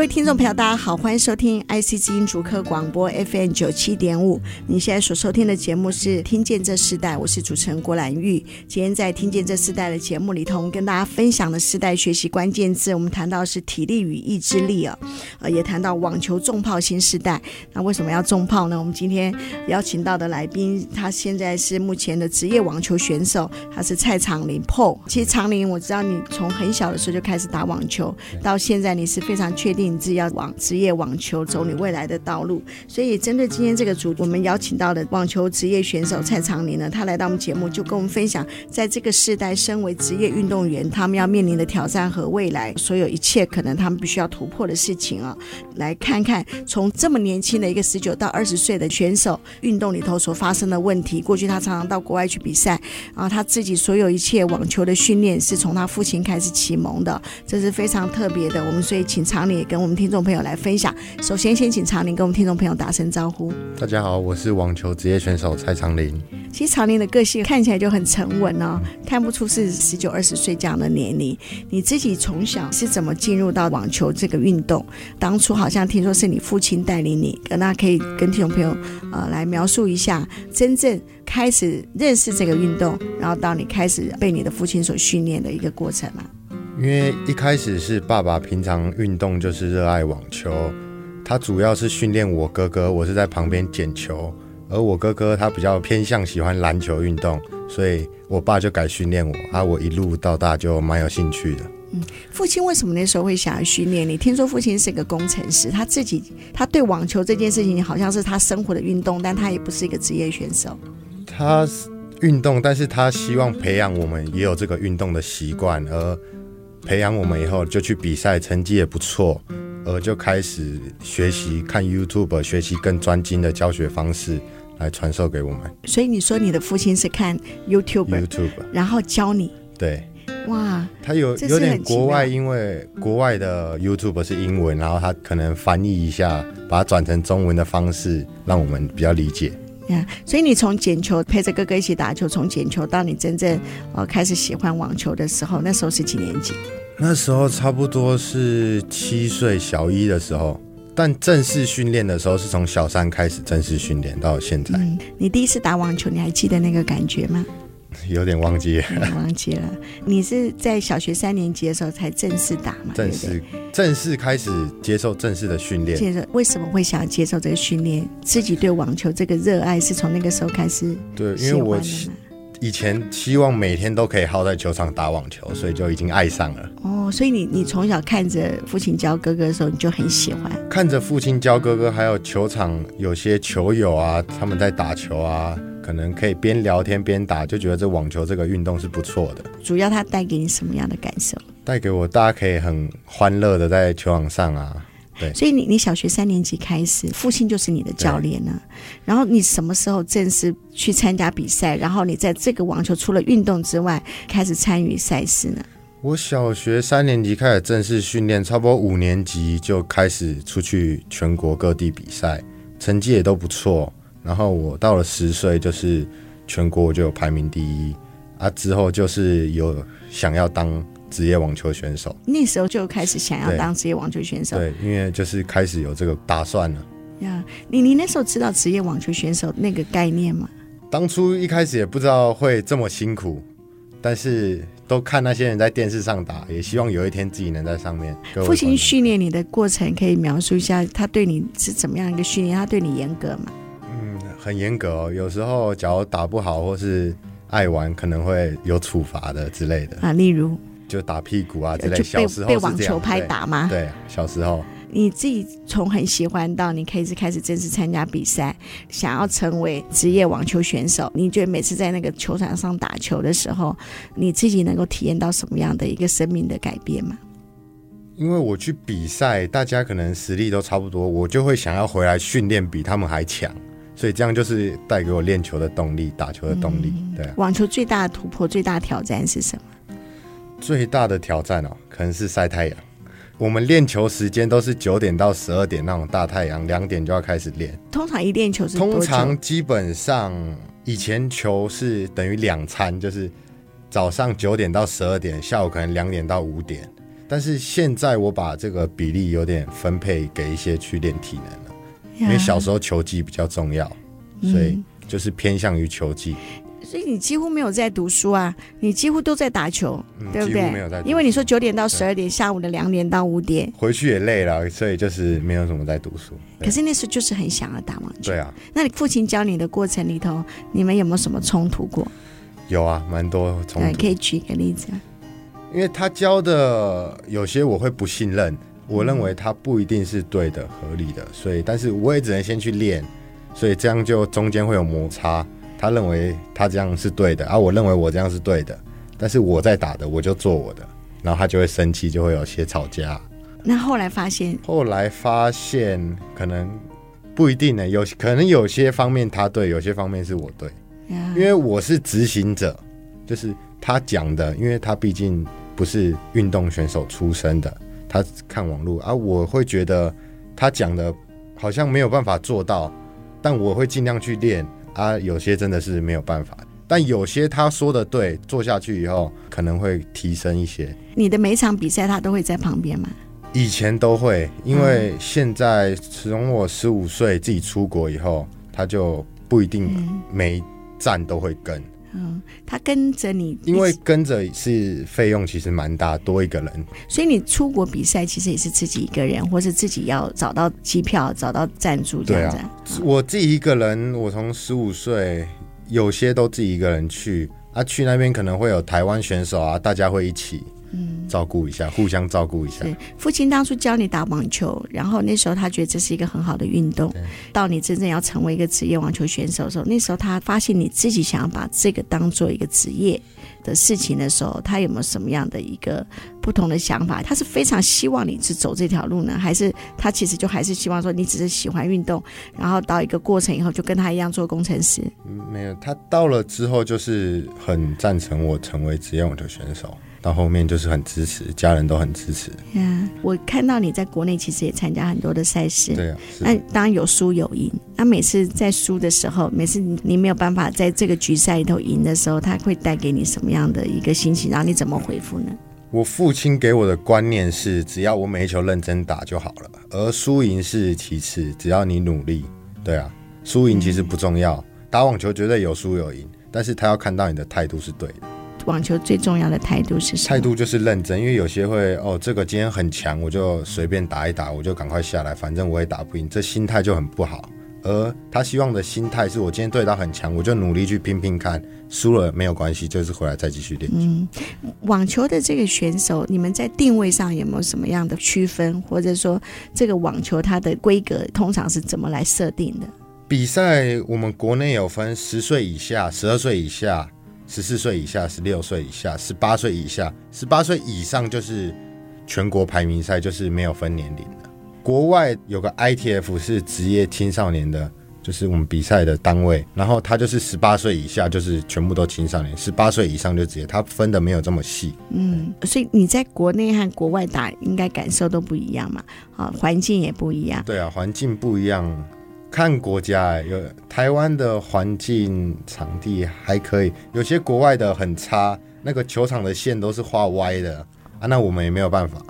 各位听众朋友，大家好，欢迎收听 IC 之音主客广播 FM 九七点五。你现在所收听的节目是《听见这世代》，我是主持人郭兰玉。今天在《听见这世代》的节目里头，我们跟大家分享的世代学习关键字，我们谈到是体力与意志力啊，呃，也谈到网球重炮新世代。那为什么要重炮呢？我们今天邀请到的来宾，他现在是目前的职业网球选手，他是蔡长林 p。其实长林，我知道你从很小的时候就开始打网球，到现在你是非常确定。你自己要往职业网球走你未来的道路，所以针对今天这个主题，我们邀请到的网球职业选手蔡长林呢，他来到我们节目，就跟我们分享，在这个世代，身为职业运动员，他们要面临的挑战和未来所有一切可能他们必须要突破的事情啊，来看看从这么年轻的一个十九到二十岁的选手，运动里头所发生的问题。过去他常常到国外去比赛，然后他自己所有一切网球的训练是从他父亲开始启蒙的，这是非常特别的。我们所以请长林也跟我们听众朋友来分享。首先，先请常林跟我们听众朋友打声招呼。大家好，我是网球职业选手蔡长林。其实长林的个性看起来就很沉稳哦，看不出是十九二十岁这样的年龄。你自己从小是怎么进入到网球这个运动？当初好像听说是你父亲带领你，那可以跟听众朋友呃来描述一下真正开始认识这个运动，然后到你开始被你的父亲所训练的一个过程吗？因为一开始是爸爸平常运动就是热爱网球，他主要是训练我哥哥，我是在旁边捡球，而我哥哥他比较偏向喜欢篮球运动，所以我爸就改训练我，啊，我一路到大就蛮有兴趣的。嗯，父亲为什么那时候会想要训练你？听说父亲是个工程师，他自己他对网球这件事情好像是他生活的运动，但他也不是一个职业选手。他运动，但是他希望培养我们也有这个运动的习惯，而。培养我们以后就去比赛，成绩也不错，而就开始学习看 YouTube，学习更专精的教学方式来传授给我们。所以你说你的父亲是看 YouTube，YouTube，然后教你。对，哇，他有有点国外，因为国外的 YouTube 是英文，然后他可能翻译一下，把它转成中文的方式，让我们比较理解。Yeah, 所以你从捡球陪着哥哥一起打球，从捡球到你真正呃开始喜欢网球的时候，那时候是几年级？那时候差不多是七岁，小一的时候。但正式训练的时候是从小三开始正式训练到现在。嗯，你第一次打网球，你还记得那个感觉吗？有点忘记了，忘记了。你是在小学三年级的时候才正式打嘛？正式正式开始接受正式的训练。接受为什么会想要接受这个训练？自己对网球这个热爱是从那个时候开始？对，因为我以前希望每天都可以耗在球场打网球，所以就已经爱上了。哦，所以你你从小看着父亲教哥哥的时候，你就很喜欢。看着父亲教哥哥，还有球场有些球友啊，他们在打球啊。可能可以边聊天边打，就觉得这网球这个运动是不错的。主要它带给你什么样的感受？带给我，大家可以很欢乐的在球场上啊。对，所以你你小学三年级开始，父亲就是你的教练呢。然后你什么时候正式去参加比赛？然后你在这个网球除了运动之外，开始参与赛事呢？我小学三年级开始正式训练，差不多五年级就开始出去全国各地比赛，成绩也都不错。然后我到了十岁，就是全国就有排名第一啊。之后就是有想要当职业网球选手，那时候就开始想要当职业网球选手。对，对，因为就是开始有这个打算了。呀，你你那时候知道职业网球选手那个概念吗？当初一开始也不知道会这么辛苦，但是都看那些人在电视上打，也希望有一天自己能在上面。父亲训练你的过程可以描述一下，他对你是怎么样一个训练？他对你严格吗？很严格哦，有时候假如打不好或是爱玩，可能会有处罚的之类的啊，例如就打屁股啊之类的。小时候被网球拍打吗？对，小时候。你自己从很喜欢到你可以开始正式参加比赛，想要成为职业网球选手，你觉得每次在那个球场上打球的时候，你自己能够体验到什么样的一个生命的改变吗？因为我去比赛，大家可能实力都差不多，我就会想要回来训练，比他们还强。所以这样就是带给我练球的动力，打球的动力。对啊，网球最大的突破、最大的挑战是什么？最大的挑战哦，可能是晒太阳。我们练球时间都是九点到十二点那种大太阳，两点就要开始练。通常一练球是通常基本上以前球是等于两餐，就是早上九点到十二点，下午可能两点到五点。但是现在我把这个比例有点分配给一些去练体能了，因为小时候球技比较重要，所以就是偏向于球技。所以你几乎没有在读书啊，你几乎都在打球，嗯、对不对？没有在读书。因为你说九点到十二点，下午的两点到五点，回去也累了，所以就是没有什么在读书。可是那时候就是很想要打网球。对啊。那你父亲教你的过程里头，你们有没有什么冲突过？有啊，蛮多冲突。可以举一个例子。因为他教的有些我会不信任，我认为他不一定是对的、合理的，所以但是我也只能先去练，所以这样就中间会有摩擦。他认为他这样是对的，而、啊、我认为我这样是对的，但是我在打的，我就做我的，然后他就会生气，就会有些吵架。那后来发现，后来发现可能不一定呢，有可能有些方面他对，有些方面是我对，因为我是执行者，就是他讲的，因为他毕竟不是运动选手出身的，他看网络啊，我会觉得他讲的好像没有办法做到，但我会尽量去练。啊，有些真的是没有办法，但有些他说的对，做下去以后可能会提升一些。你的每场比赛他都会在旁边吗？以前都会，因为现在从我十五岁自己出国以后，他就不一定每一站都会跟。嗯，他跟着你，因为跟着是费用其实蛮大，多一个人。所以你出国比赛其实也是自己一个人，或是自己要找到机票、找到赞助这样子。我自己一个人，我从十五岁，有些都自己一个人去。啊，去那边可能会有台湾选手啊，大家会一起。嗯，照顾一下，互相照顾一下。对，父亲当初教你打网球，然后那时候他觉得这是一个很好的运动。到你真正要成为一个职业网球选手的时候，那时候他发现你自己想要把这个当做一个职业的事情的时候，他有没有什么样的一个不同的想法？他是非常希望你是走这条路呢，还是他其实就还是希望说你只是喜欢运动，然后到一个过程以后就跟他一样做工程师？没有，他到了之后就是很赞成我成为职业网球选手。到后面就是很支持，家人都很支持。嗯，我看到你在国内其实也参加很多的赛事。对啊，那当然有输有赢。那每次在输的时候，每次你没有办法在这个局赛里头赢的时候，他会带给你什么样的一个心情？然后你怎么回复呢？我父亲给我的观念是，只要我每一球认真打就好了，而输赢是其次，只要你努力。对啊，输赢其实不重要，打网球绝对有输有赢，但是他要看到你的态度是对的。网球最重要的态度是什么？态度就是认真，因为有些会哦，这个今天很强，我就随便打一打，我就赶快下来，反正我也打不赢，这心态就很不好。而他希望的心态是我今天对他很强，我就努力去拼拼看，输了没有关系，就是回来再继续练。嗯，网球的这个选手，你们在定位上有没有什么样的区分，或者说这个网球它的规格通常是怎么来设定的？比赛我们国内有分十岁以下、十二岁以下。十四岁以下、十六岁以下、十八岁以下、十八岁以上就是全国排名赛，就是没有分年龄的。国外有个 ITF 是职业青少年的，就是我们比赛的单位。然后他就是十八岁以下，就是全部都青少年；十八岁以上就职业，他分的没有这么细。嗯，所以你在国内和国外打，应该感受都不一样嘛？啊，环境也不一样。对啊，环境不一样。看国家哎，有台湾的环境场地还可以，有些国外的很差，那个球场的线都是画歪的啊，那我们也没有办法。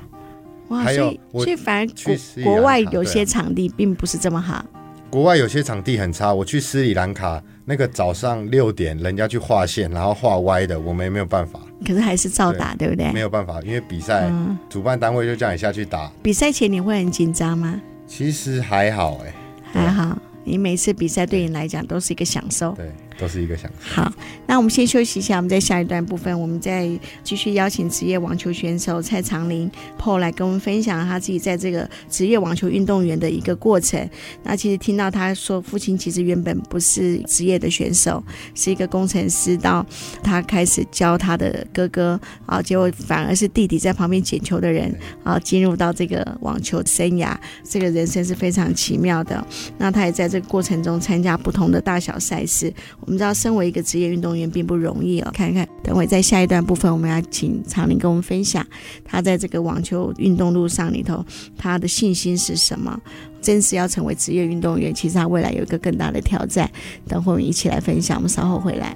哇，还有所以反而国国外有些场地并不是这么好。国外有些场地很差，我去斯里兰卡，那个早上六点人家去画线，然后画歪的，我们也没有办法。可是还是照打，对，对不对？没有办法，因为比赛、嗯、主办单位就叫你下去打。比赛前你会很紧张吗？其实还好哎。还好，你每次比赛对你来讲都是一个享受。对。都是一个想法。好，那我们先休息一下，我们在下一段部分，我们再继续邀请职业网球选手蔡长林 po 来跟我们分享他自己在这个职业网球运动员的一个过程。那其实听到他说，父亲其实原本不是职业的选手，是一个工程师，到他开始教他的哥哥，啊，结果反而是弟弟在旁边捡球的人，啊，进入到这个网球生涯，这个人生是非常奇妙的。那他也在这个过程中参加不同的大小赛事。我们知道，身为一个职业运动员并不容易哦。看看，等会在下一段部分，我们要请常宁跟我们分享他在这个网球运动路上里头，他的信心是什么？真是要成为职业运动员，其实他未来有一个更大的挑战。等会我们一起来分享，我们稍后回来。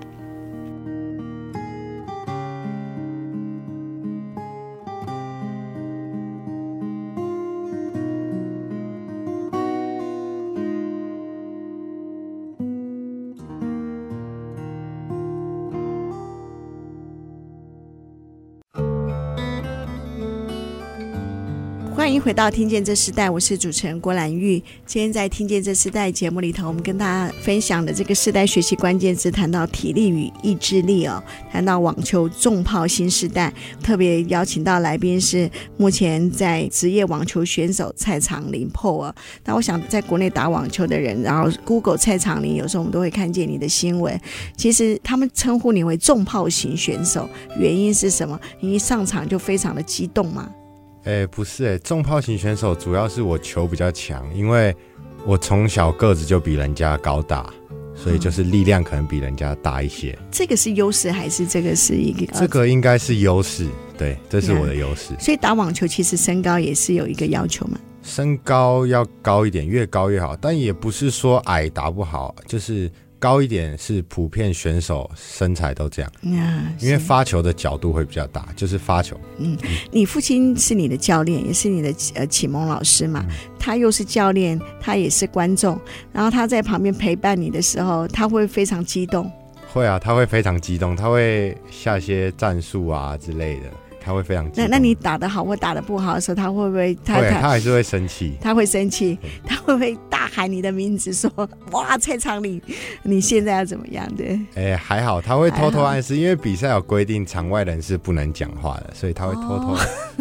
回到《听见这时代》，我是主持人郭兰玉。今天在《听见这时代》节目里头，我们跟大家分享的这个时代学习关键词，谈到体力与意志力哦，谈到网球重炮新时代。特别邀请到来宾是目前在职业网球选手蔡长林 p 哦。那我想，在国内打网球的人，然后 Google 蔡长林，有时候我们都会看见你的新闻。其实他们称呼你为重炮型选手，原因是什么？你一上场就非常的激动嘛？哎、欸，不是哎、欸，重炮型选手主要是我球比较强，因为我从小个子就比人家高大，所以就是力量可能比人家大一些。嗯、这个是优势还是这个是一个？这个应该是优势，对，这是我的优势。所以打网球其实身高也是有一个要求嘛？身高要高一点，越高越好，但也不是说矮打不好，就是。高一点是普遍选手身材都这样，因为发球的角度会比较大，就是发球。嗯，你父亲是你的教练，也是你的呃启蒙老师嘛？他又是教练，他也是观众，然后他在旁边陪伴你的时候，他会非常激动。会啊，他会非常激动，他会下些战术啊之类的。他会非常。那那你打的好或打的不好的时候，他会不会他？会，他还是会生气。他会生气，他会不会大喊你的名字说：“哇，蔡长林，你现在要怎么样？”对。哎、欸，还好，他会偷偷暗示，因为比赛有规定，场外人是不能讲话的，所以他会偷偷。哦、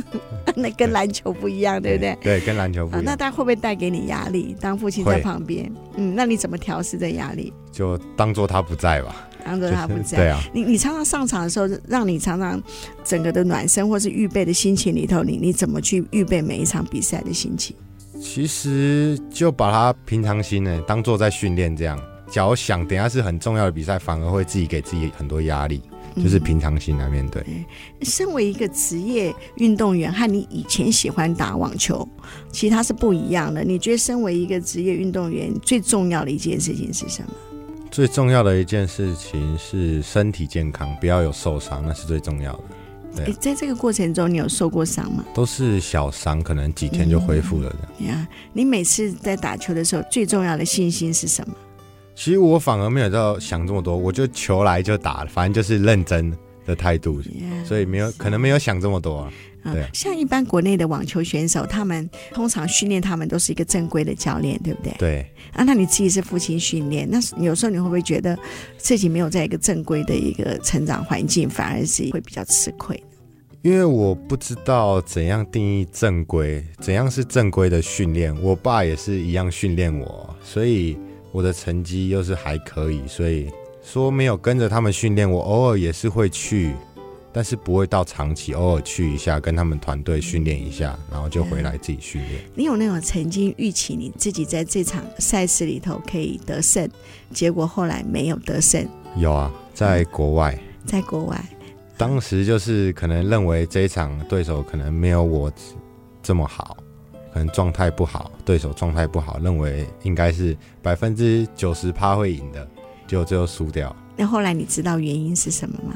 那跟篮球不一样，对不对？对，跟篮球不一样。啊、那他会不会带给你压力？当父亲在旁边，嗯，那你怎么调试这压力？就当做他不在吧。当做他不在，对啊，你你常常上场的时候，让你常常整个的暖身或是预备的心情里头，你你怎么去预备每一场比赛的心情？其实就把它平常心呢，当做在训练这样。假如想等下是很重要的比赛，反而会自己给自己很多压力，就是平常心来面对。嗯，身为一个职业运动员，和你以前喜欢打网球，其实它是不一样的。你觉得身为一个职业运动员，最重要的一件事情是什么？最重要的一件事情是身体健康，不要有受伤，那是最重要的。对啊，在这个过程中，你有受过伤吗？都是小伤，可能几天就恢复了的。呀，你每次在打球的时候，最重要的信心是什么？其实我反而没有在想这么多，我就球来就打，反正就是认真的态度，yeah, 所以没有可能没有想这么多啊。像一般国内的网球选手，他们通常训练他们都是一个正规的教练，对不对？对。啊，那你自己是父亲训练，那有时候你会不会觉得自己没有在一个正规的一个成长环境，反而是会比较吃亏？因为我不知道怎样定义正规，怎样是正规的训练。我爸也是一样训练我，所以我的成绩又是还可以，所以说没有跟着他们训练，我偶尔也是会去。但是不会到长期，偶尔去一下，跟他们团队训练一下，然后就回来自己训练。你有那种曾经预期你自己在这场赛事里头可以得胜，结果后来没有得胜？有啊，在国外，嗯、在国外，当时就是可能认为这一场对手可能没有我这么好，可能状态不好，对手状态不好，认为应该是百分之九十趴会赢的，结果最后输掉。那后来你知道原因是什么吗？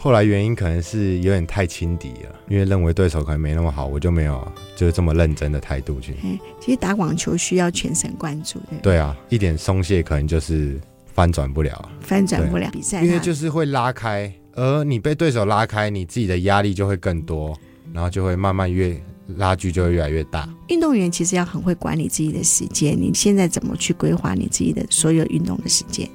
后来原因可能是有点太轻敌了，因为认为对手可能没那么好，我就没有就是这么认真的态度去。其实打网球需要全神贯注的。对啊，一点松懈可能就是翻转不了，翻转不了比赛，因为就是会拉开，而你被对手拉开，你自己的压力就会更多，然后就会慢慢越拉距就会越来越大。运动员其实要很会管理自己的时间，你现在怎么去规划你自己的所有运动的时间？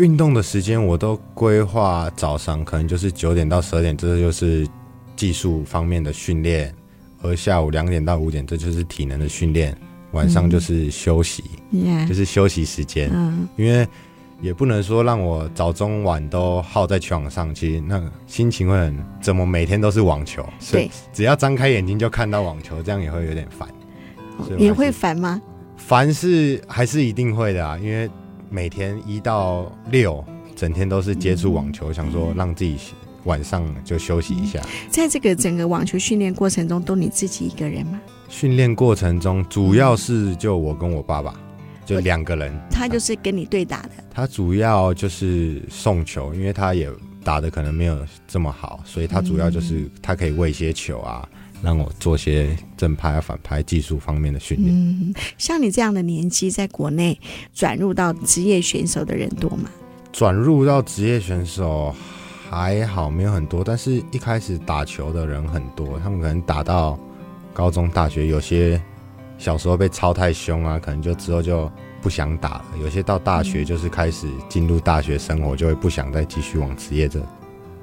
运动的时间我都规划早上，可能就是九点到十二点，这就是技术方面的训练；而下午两点到五点，这就是体能的训练；晚上就是休息，嗯、就是休息时间。嗯、因为也不能说让我早中晚都耗在球场上，其实那个心情会很怎么每天都是网球？对，只要张开眼睛就看到网球，这样也会有点烦。你会烦吗？烦是还是一定会的啊，因为。每天一到六整天都是接触网球，想说让自己晚上就休息一下。在这个整个网球训练过程中，都你自己一个人吗？训练过程中，主要是就我跟我爸爸，就两个人。他就是跟你对打的。他主要就是送球，因为他也打的可能没有这么好，所以他主要就是他可以喂一些球啊。让我做些正拍啊、反拍技术方面的训练。嗯，像你这样的年纪，在国内转入到职业选手的人多吗？转入到职业选手还好，没有很多。但是一开始打球的人很多，他们可能打到高中、大学，有些小时候被操太凶啊，可能就之后就不想打了。有些到大学就是开始进入大学生活，就会不想再继续往职业这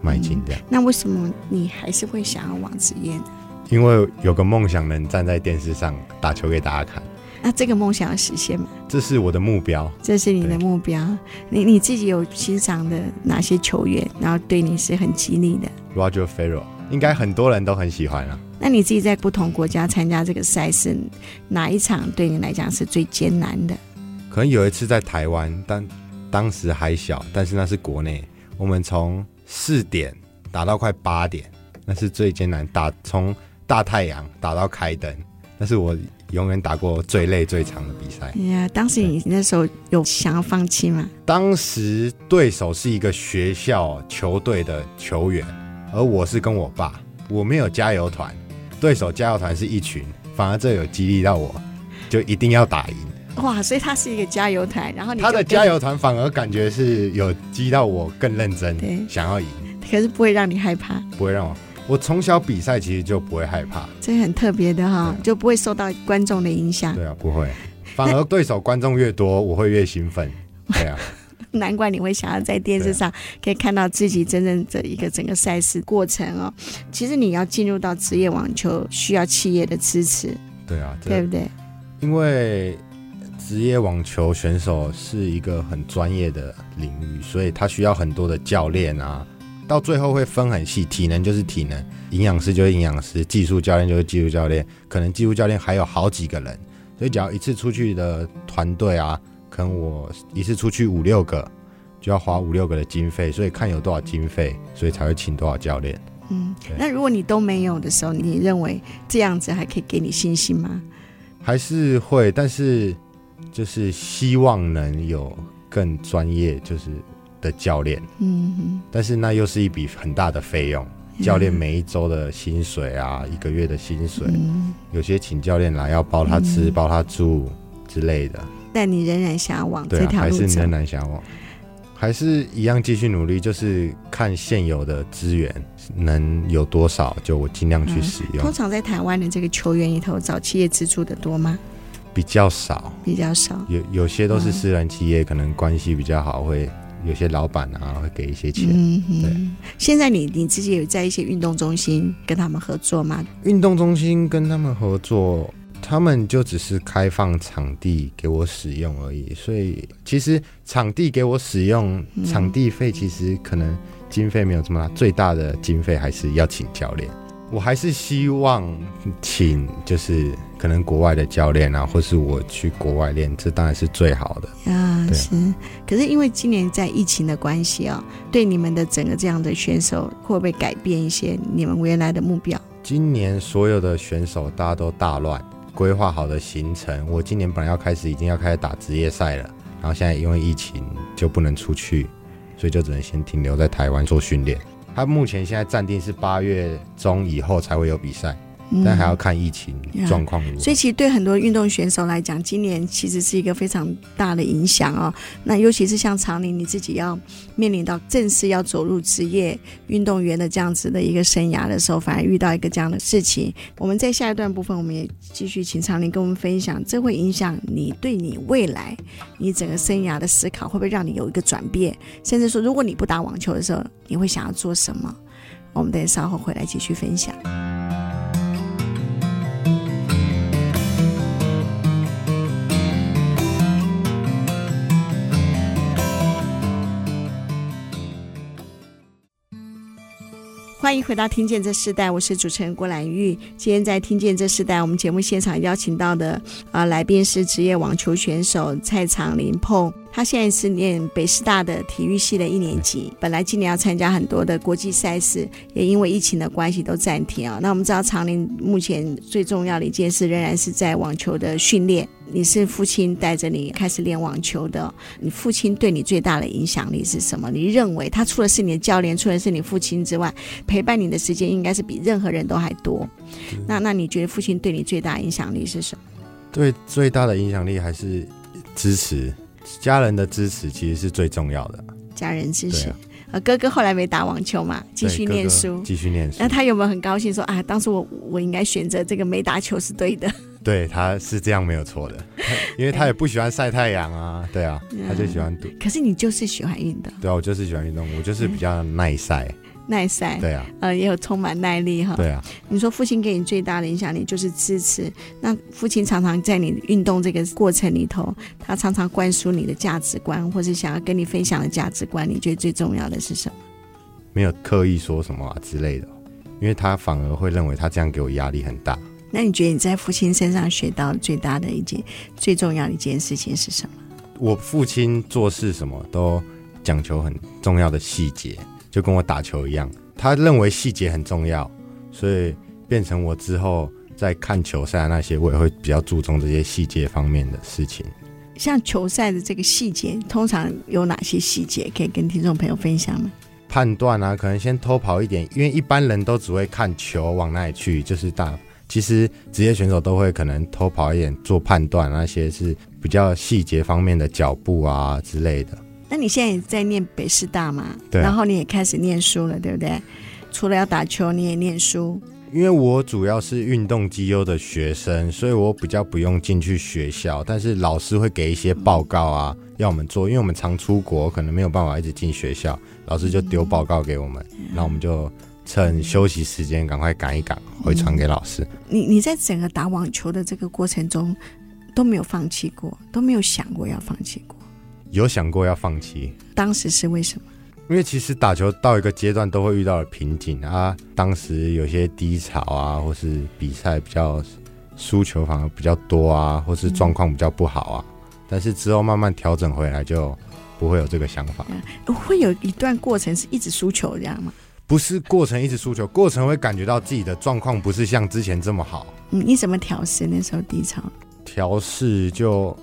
迈进。这样、嗯，那为什么你还是会想要往职业呢？因为有个梦想能站在电视上打球给大家看，那这个梦想要实现吗？这是我的目标，这是你的目标。你你自己有欣赏的哪些球员，然后对你是很激励的？Roger Federer 应该很多人都很喜欢啊。那你自己在不同国家参加这个赛事，哪一场对你来讲是最艰难的？可能有一次在台湾，但当时还小，但是那是国内，我们从四点打到快八点，那是最艰难打从。大太阳打到开灯，那是我永远打过最累最长的比赛。呀、yeah，当时你那时候有想要放弃吗？当时对手是一个学校球队的球员，而我是跟我爸，我没有加油团，对手加油团是一群，反而这有激励到我，就一定要打赢。哇，所以他是一个加油团，然后你他的加油团反而感觉是有激到我更认真，想要赢。可是不会让你害怕，不会让我。我从小比赛其实就不会害怕，这很特别的哈，就不会受到观众的影响。对啊，不会，反而对手观众越多，我会越兴奋。对啊，难怪你会想要在电视上可以看到自己真正的一个整个赛事过程哦。其实你要进入到职业网球，需要企业的支持。对啊，对不对？因为职业网球选手是一个很专业的领域，所以他需要很多的教练啊。到最后会分很细，体能就是体能，营养师就是营养师，技术教练就是技术教练，可能技术教练还有好几个人，所以只要一次出去的团队啊，可能我一次出去五六个，就要花五六个的经费，所以看有多少经费，所以才会请多少教练。嗯，那如果你都没有的时候，你认为这样子还可以给你信心吗？还是会，但是就是希望能有更专业，就是。的教练，嗯，但是那又是一笔很大的费用。教练每一周的薪水啊，一个月的薪水，嗯，有些请教练来要包他吃，嗯、包他住之类的。但你仍然想要往这条路走，还是仍然想往，还是一样继续努力，就是看现有的资源能有多少，就我尽量去使用。嗯、通常在台湾的这个球员里头，找企业资助的多吗？比较少，比较少。有有些都是私人企业，嗯、可能关系比较好，会。有些老板啊会给一些钱。对。现在你你自己有在一些运动中心跟他们合作吗？运动中心跟他们合作，他们就只是开放场地给我使用而已。所以其实场地给我使用，场地费其实可能经费没有这么大，最大的经费还是要请教练。我还是希望请，就是可能国外的教练啊，或是我去国外练，这当然是最好的啊。是，可是因为今年在疫情的关系啊，对你们的整个这样的选手会不会改变一些你们原来的目标？今年所有的选手大家都大乱，规划好的行程，我今年本来要开始已经要开始打职业赛了，然后现在因为疫情就不能出去，所以就只能先停留在台湾做训练。他目前现在暂定是八月中以后才会有比赛。但还要看疫情状况，嗯，所以其实对很多运动选手来讲，今年其实是一个非常大的影响哦。那尤其是像长林，你自己要面临到正式要走入职业运动员的这样子的一个生涯的时候，反而遇到一个这样的事情。我们在下一段部分，我们也继续请长林跟我们分享，这会影响你对你未来你整个生涯的思考，会不会让你有一个转变？甚至说，如果你不打网球的时候，你会想要做什么？我们等稍后回来继续分享。欢迎回到《听见这世代》，我是主持人郭兰玉。今天在《听见这世代》，我们节目现场邀请到的啊来宾是职业网球选手蔡长林碰。他现在是念北师大的体育系的一年级，本来今年要参加很多的国际赛事，也因为疫情的关系都暂停啊。那我们知道长林目前最重要的一件事仍然是在网球的训练。你是父亲带着你开始练网球的，你父亲对你最大的影响力是什么？你认为他除了是你的教练，除了是你父亲之外，陪伴你的时间应该是比任何人都还多。那那你觉得父亲对你最大影响力是什么？对，最大的影响力还是支持。家人的支持其实是最重要的。家人支持，呃，哥哥后来没打网球嘛，继续念书，继续念书。那他有没有很高兴说啊，当时我我应该选择这个没打球是对的？对，他是这样没有错的，因为他也不喜欢晒太阳啊，对啊，他就喜欢赌。可是你就是喜欢运动。对啊，我就是喜欢运动，我就是比较耐晒。耐晒，对啊，呃，也有充满耐力哈。对啊，你说父亲给你最大的影响力就是支持，那父亲常常在你运动这个过程里头，他常常灌输你的价值观，或是想要跟你分享的价值观，你觉得最重要的是什么？没有刻意说什么啊之类的，因为他反而会认为他这样给我压力很大。那你觉得你在父亲身上学到最大的一件最重要的一件事情是什么？我父亲做事什么都讲求很重要的细节。就跟我打球一样，他认为细节很重要，所以变成我之后在看球赛那些，我也会比较注重这些细节方面的事情。像球赛的这个细节，通常有哪些细节可以跟听众朋友分享吗？判断啊，可能先偷跑一点，因为一般人都只会看球往哪里去，就是大。其实职业选手都会可能偷跑一点做判断，那些是比较细节方面的脚步啊之类的。那你现在也在念北师大嘛？对啊。然后你也开始念书了，对不对？除了要打球，你也念书。因为我主要是运动绩优的学生，所以我比较不用进去学校，但是老师会给一些报告啊，要我们做。因为我们常出国，可能没有办法一直进学校，老师就丢报告给我们，那我们就趁休息时间赶快赶一赶，回传给老师。你你在整个打网球的这个过程中都没有放弃过，都没有想过要放弃过。有想过要放弃，当时是为什么？因为其实打球到一个阶段都会遇到瓶颈啊，当时有些低潮啊，或是比赛比较输球反而比较多啊，或是状况比较不好啊，嗯、但是之后慢慢调整回来就不会有这个想法。会有一段过程是一直输球这样吗？不是过程一直输球，过程会感觉到自己的状况不是像之前这么好。嗯，你怎么调试那时候低潮？调试就。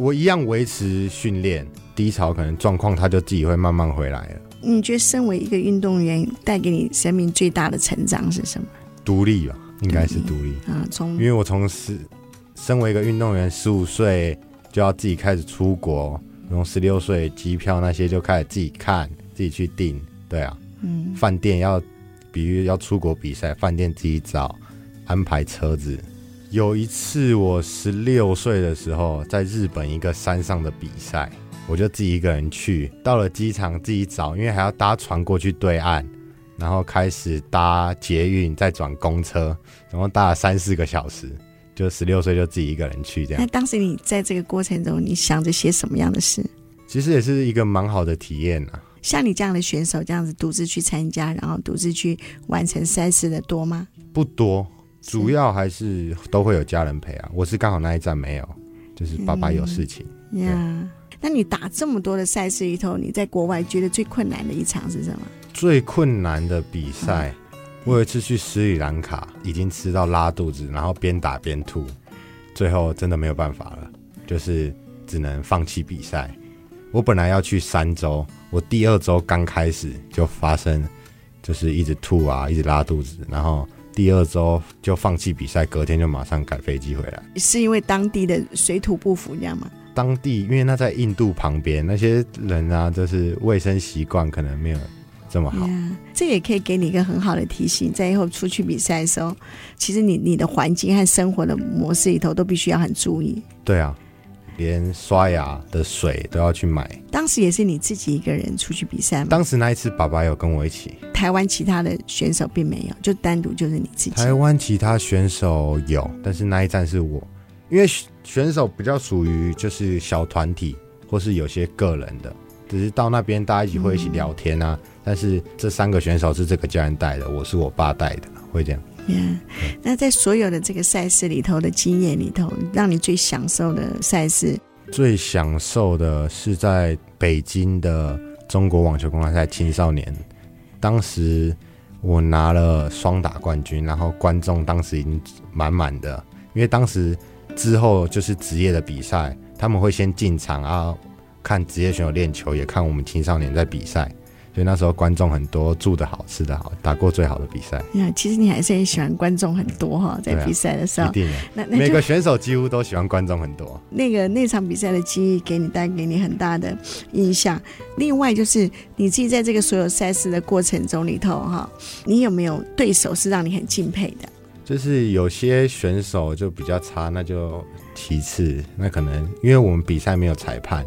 我一样维持训练，低潮可能状况他就自己会慢慢回来了。你觉得身为一个运动员，带给你生命最大的成长是什么？独立吧，应该是独立啊。从因为我从十，身为一个运动员，十五岁就要自己开始出国，从十六岁机票那些就开始自己看，自己去订。对啊，嗯，饭店要，比如要出国比赛，饭店自己找，安排车子。有一次，我十六岁的时候，在日本一个山上的比赛，我就自己一个人去，到了机场自己找，因为还要搭船过去对岸，然后开始搭捷运，再转公车，总共搭了三四个小时。就十六岁就自己一个人去这样。那当时你在这个过程中，你想着些什么样的事？其实也是一个蛮好的体验啊。像你这样的选手，这样子独自去参加，然后独自去完成赛事的多吗？不多。主要还是都会有家人陪啊，我是刚好那一站没有，就是爸爸有事情。呀、嗯，那你打这么多的赛事里头，你在国外觉得最困难的一场是什么？最困难的比赛，嗯、我有一次去斯里兰卡，已经吃到拉肚子，然后边打边吐，最后真的没有办法了，就是只能放弃比赛。我本来要去三周，我第二周刚开始就发生，就是一直吐啊，一直拉肚子，然后。第二周就放弃比赛，隔天就马上赶飞机回来。是因为当地的水土不服，这样吗？当地因为那在印度旁边，那些人啊，就是卫生习惯可能没有这么好。Yeah, 这也可以给你一个很好的提醒，在以后出去比赛的时候，其实你你的环境和生活的模式里头都必须要很注意。对啊。连刷牙的水都要去买。当时也是你自己一个人出去比赛吗？当时那一次，爸爸有跟我一起。台湾其他的选手并没有，就单独就是你自己。台湾其他选手有，但是那一站是我，因为选手比较属于就是小团体，或是有些个人的，只是到那边大家一起会一起聊天啊。嗯、但是这三个选手是这个教练带的，我是我爸带的，会这样。Yeah. 那在所有的这个赛事里头的经验里头，让你最享受的赛事最享受的是在北京的中国网球公开赛青少年，当时我拿了双打冠军，然后观众当时已经满满的，因为当时之后就是职业的比赛，他们会先进场啊，看职业选手练球，也看我们青少年在比赛。所以那时候观众很多，住的好，吃的好，打过最好的比赛。嗯，其实你还是很喜欢观众很多哈，在比赛的时候。啊、一定那，那每个选手几乎都喜欢观众很多。那个那场比赛的记忆给你带给你很大的印象。另外就是你自己在这个所有赛事的过程中里头哈，你有没有对手是让你很敬佩的？就是有些选手就比较差，那就其次。那可能因为我们比赛没有裁判。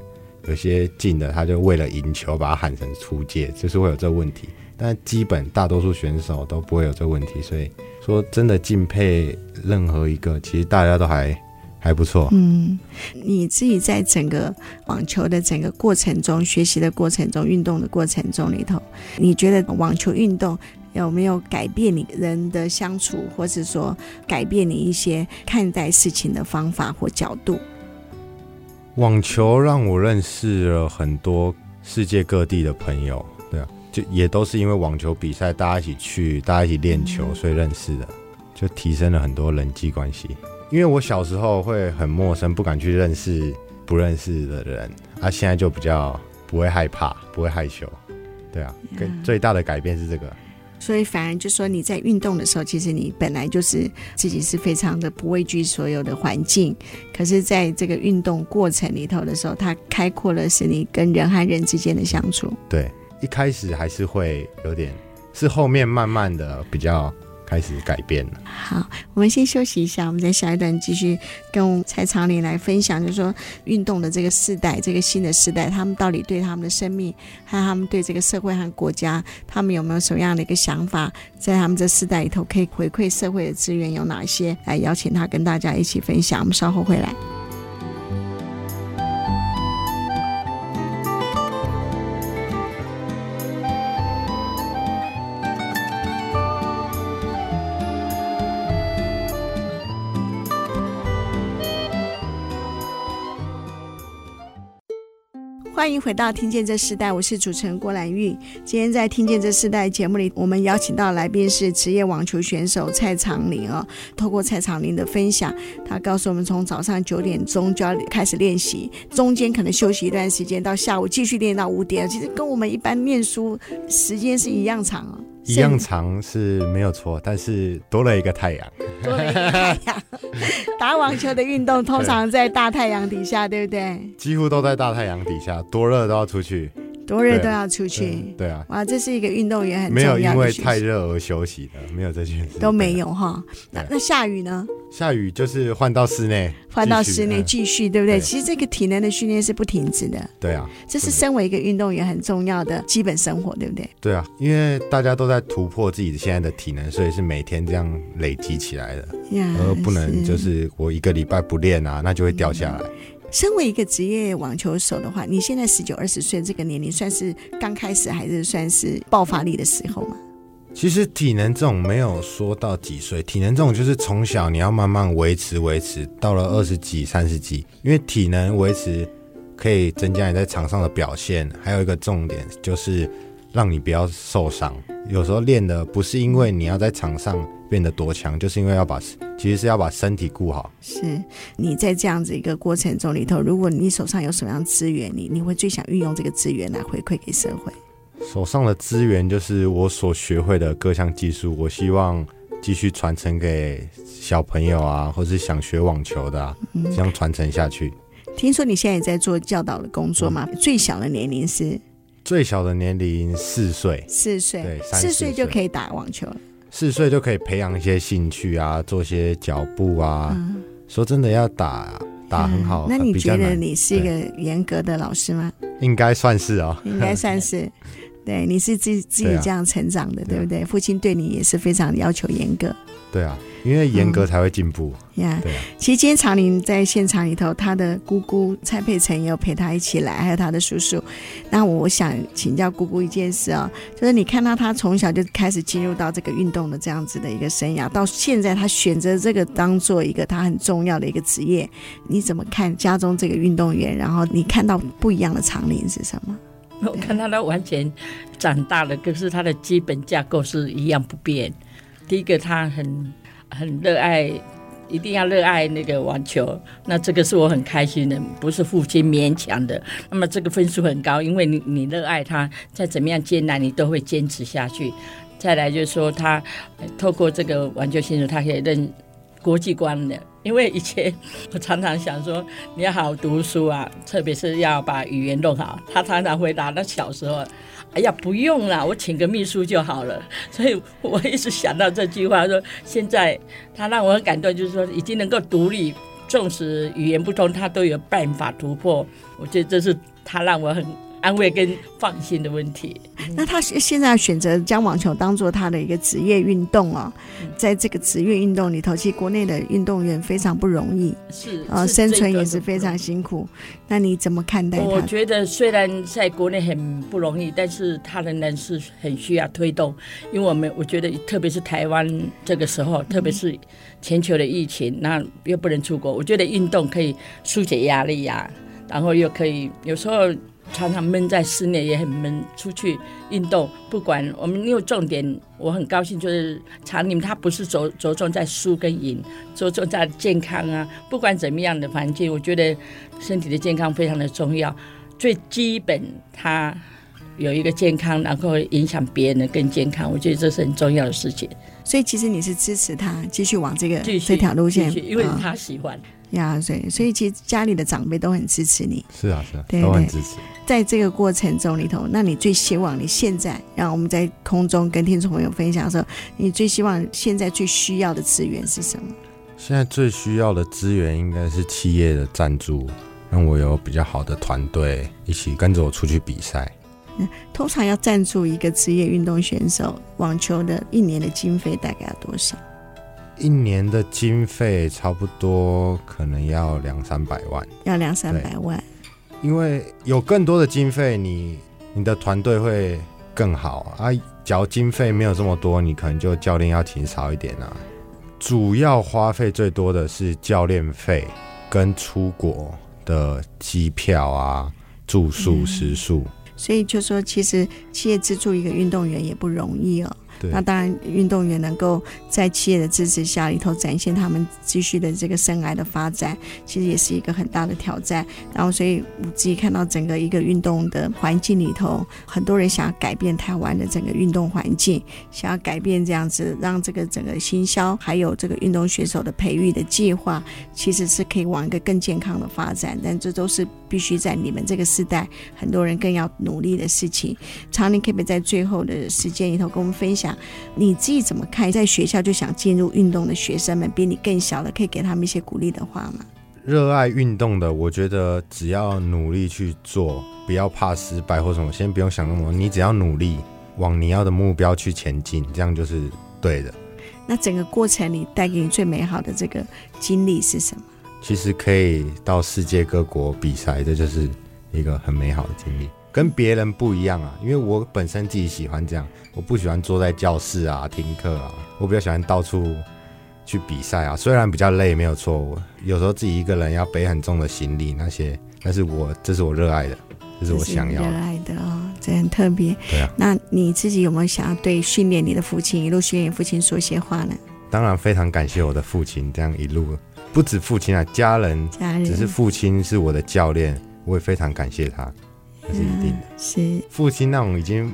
有些进的，他就为了赢球把他喊成出界，就是会有这问题。但基本大多数选手都不会有这问题，所以说真的敬佩任何一个，其实大家都还还不错。嗯，你自己在整个网球的整个过程中，学习的过程中，运动的过程中里头，你觉得网球运动有没有改变你人的相处，或是说改变你一些看待事情的方法或角度？网球让我认识了很多世界各地的朋友，对啊，就也都是因为网球比赛，大家一起去，大家一起练球，所以认识的，就提升了很多人际关系。因为我小时候会很陌生，不敢去认识不认识的人，啊，现在就比较不会害怕，不会害羞，对啊，最大的改变是这个。所以反而就说你在运动的时候，其实你本来就是自己是非常的不畏惧所有的环境，可是在这个运动过程里头的时候，它开阔了是你跟人和人之间的相处。对，一开始还是会有点，是后面慢慢的比较。开始改变了。好，我们先休息一下，我们在下一段继续跟蔡长林来分享，就是说运动的这个世代，这个新的世代，他们到底对他们的生命，还有他们对这个社会和国家，他们有没有什么样的一个想法，在他们这世代里头可以回馈社会的资源有哪些？来邀请他跟大家一起分享。我们稍后回来。欢迎回到《听见这世代》，我是主持人郭兰玉。今天在《听见这世代》节目里，我们邀请到来宾是职业网球选手蔡长林哦。透过蔡长林的分享，他告诉我们，从早上九点钟就要开始练习，中间可能休息一段时间，到下午继续练到五点。其实跟我们一般念书时间是一样长哦。一样长是没有错，但是多了一个太阳。多了一个太阳，打网球的运动通常在大太阳底下，对不对？几乎都在大太阳底下，多热都要出去。多热都要出去，对，对啊，哇，这是一个运动员很重要的。没有因为太热而休息的，没有这件事都没有哈。那那下雨呢？下雨就是换到室内，换到室内继续，对不对？其实这个体能的训练是不停止的。对啊，这是身为一个运动员很重要的基本生活，对不对？对啊，因为大家都在突破自己现在的体能，所以是每天这样累积起来的，而不能就是我一个礼拜不练啊，那就会掉下来。身为一个职业网球手的话，你现在十九二十岁这个年龄，算是刚开始还是算是爆发力的时候吗？其实体能这种没有说到几岁，体能这种就是从小你要慢慢维持维持，到了二十几、三十几，因为体能维持可以增加你在场上的表现，还有一个重点就是让你不要受伤。有时候练的不是因为你要在场上变得多强，就是因为要把。其实是要把身体顾好。是你在这样子一个过程中里头，如果你手上有什么样资源，你你会最想运用这个资源来回馈给社会。手上的资源就是我所学会的各项技术，我希望继续传承给小朋友啊，或是想学网球的啊，这样传承下去。听说你现在也在做教导的工作吗？最小的年龄是？最小的年龄四岁。四岁，对，四岁就可以打网球了。四岁就可以培养一些兴趣啊，做些脚步啊。嗯、说真的，要打打很好。嗯、那你觉得你是一个严格的老师吗？应该算是哦，应该算是。对，你是自己自己这样成长的，对，不对？父亲对你也是非常要求严格。对啊，因为严格才会进步。呀、嗯，对、啊。其实今天长林在现场里头，他的姑姑蔡佩岑也有陪他一起来，还有他的叔叔。那我想请教姑姑一件事啊、哦，就是你看到他从小就开始进入到这个运动的这样子的一个生涯，到现在他选择这个当做一个他很重要的一个职业，你怎么看家中这个运动员？然后你看到不一样的长林是什么？我看到他完全长大了，可是他的基本架构是一样不变。第一个，他很很热爱，一定要热爱那个网球。那这个是我很开心的，不是父亲勉强的。那么这个分数很高，因为你你热爱他，再怎么样艰难，你都会坚持下去。再来就是说，他透过这个网球选手，他可以认国际观的。因为以前我常常想说，你要好好读书啊，特别是要把语言弄好。他常常回答，那小时候，哎呀，不用啦，我请个秘书就好了。所以我一直想到这句话，说现在他让我很感动，就是说已经能够独立，纵使语言不通，他都有办法突破。我觉得这是他让我很。安慰跟放心的问题。那他现在选择将网球当做他的一个职业运动哦，在这个职业运动里头，其实国内的运动员非常不容易，是啊，生存也是非常辛苦。那你怎么看待他？我觉得虽然在国内很不容易，但是他仍然是很需要推动，因为我们我觉得，特别是台湾这个时候，特别是全球的疫情，那又不能出国，我觉得运动可以疏解压力呀，然后又可以有时候。常常闷在室内也很闷，出去运动，不管我们有重点，我很高兴，就是长林他不是着着重在输跟赢，着重在健康啊。不管怎么样的环境，我觉得身体的健康非常的重要。最基本，他有一个健康，然后影响别人的更健康，我觉得这是很重要的事情。所以其实你是支持他继续往这个这条路线，因为他喜欢。呀，对，所以其实家里的长辈都很支持你。是啊，是啊，对，都很支持。在这个过程中里头，那你最希望你现在让我们在空中跟听众朋友分享的时候，你最希望现在最需要的资源是什么？现在最需要的资源应该是企业的赞助，让我有比较好的团队一起跟着我出去比赛。嗯，通常要赞助一个职业运动选手网球的一年的经费大概要多少？一年的经费差不多可能要两三百万，要两三百万。因为有更多的经费，你你的团队会更好啊。只要经费没有这么多，你可能就教练要请少一点啊。主要花费最多的是教练费跟出国的机票啊、住宿、食宿。所以就说，其实企业资助一个运动员也不容易哦。那当然，运动员能够在企业的支持下里头展现他们继续的这个生涯的发展，其实也是一个很大的挑战。然后，所以我自己看到整个一个运动的环境里头，很多人想要改变台湾的整个运动环境，想要改变这样子，让这个整个行销还有这个运动选手的培育的计划，其实是可以往一个更健康的发展。但这都是必须在你们这个时代，很多人更要努力的事情。常宁可不可以在最后的时间里头跟我们分享？你自己怎么看？在学校就想进入运动的学生们，比你更小的，可以给他们一些鼓励的话吗？热爱运动的，我觉得只要努力去做，不要怕失败或什么，先不用想那么多，你只要努力往你要的目标去前进，这样就是对的。那整个过程里带给你最美好的这个经历是什么？其实可以到世界各国比赛，这就是一个很美好的经历。跟别人不一样啊，因为我本身自己喜欢这样，我不喜欢坐在教室啊听课啊，我比较喜欢到处去比赛啊。虽然比较累，没有错，我有时候自己一个人要背很重的行李那些，但是我这是我热爱的，这是我想要的。热爱的哦，这很特别。对啊。那你自己有没有想要对训练你的父亲，一路训练父亲说些话呢？当然非常感谢我的父亲，这样一路不止父亲啊，家人，家人，只是父亲是我的教练，我也非常感谢他。是一定的，嗯、是父亲那种已经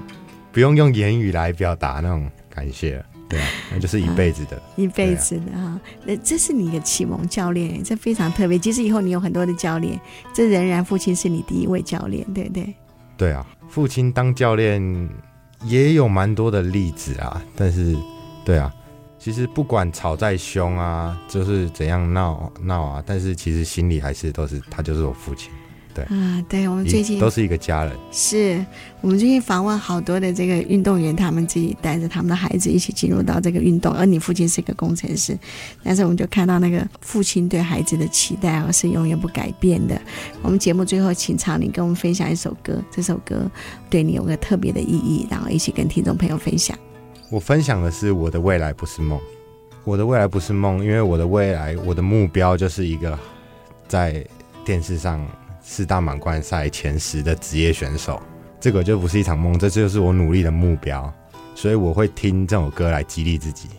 不用用言语来表达那种感谢了，对啊，那就是一辈子的，啊、一辈子的哈。那、啊、这是你的启蒙教练，这非常特别。即使以后你有很多的教练，这仍然父亲是你第一位教练，对不对？对啊，父亲当教练也有蛮多的例子啊，但是，对啊，其实不管吵再凶啊，就是怎样闹闹啊，但是其实心里还是都是他就是我父亲。对啊，对我们最近都是一个家人。是我们最近访问好多的这个运动员，他们自己带着他们的孩子一起进入到这个运动。而你父亲是一个工程师，但是我们就看到那个父亲对孩子的期待，啊是永远不改变的。我们节目最后请长林跟我们分享一首歌，这首歌对你有个特别的意义，然后一起跟听众朋友分享。我分享的是我的未来不是梦，我的未来不是梦，因为我的未来，我的目标就是一个在电视上四大满贯赛前十的职业选手，这个就不是一场梦，这就是我努力的目标，所以我会听这首歌来激励自己。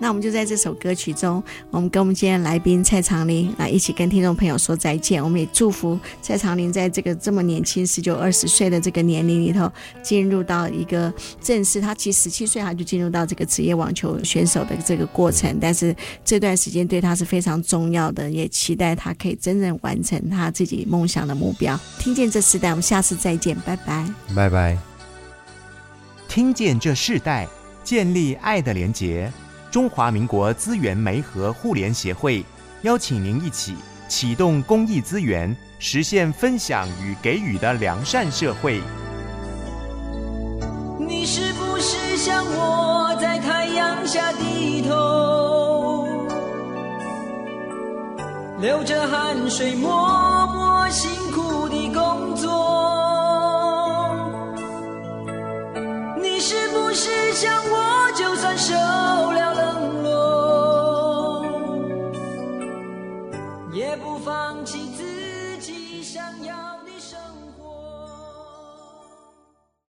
那我们就在这首歌曲中，我们跟我们今天来宾蔡长林来一起跟听众朋友说再见。我们也祝福蔡长林在这个这么年轻十九二十岁的这个年龄里头，进入到一个正式。他其实十七岁他就进入到这个职业网球选手的这个过程，但是这段时间对他是非常重要的，也期待他可以真正完成他自己梦想的目标。听见这世代，我们下次再见，拜拜，拜拜。听见这世代，建立爱的连结。中华民国资源媒和互联协会邀请您一起启动公益资源，实现分享与给予的良善社会。你是不是像我在太阳下低头，流着汗水默默辛苦的工作？你是不是像我，就算受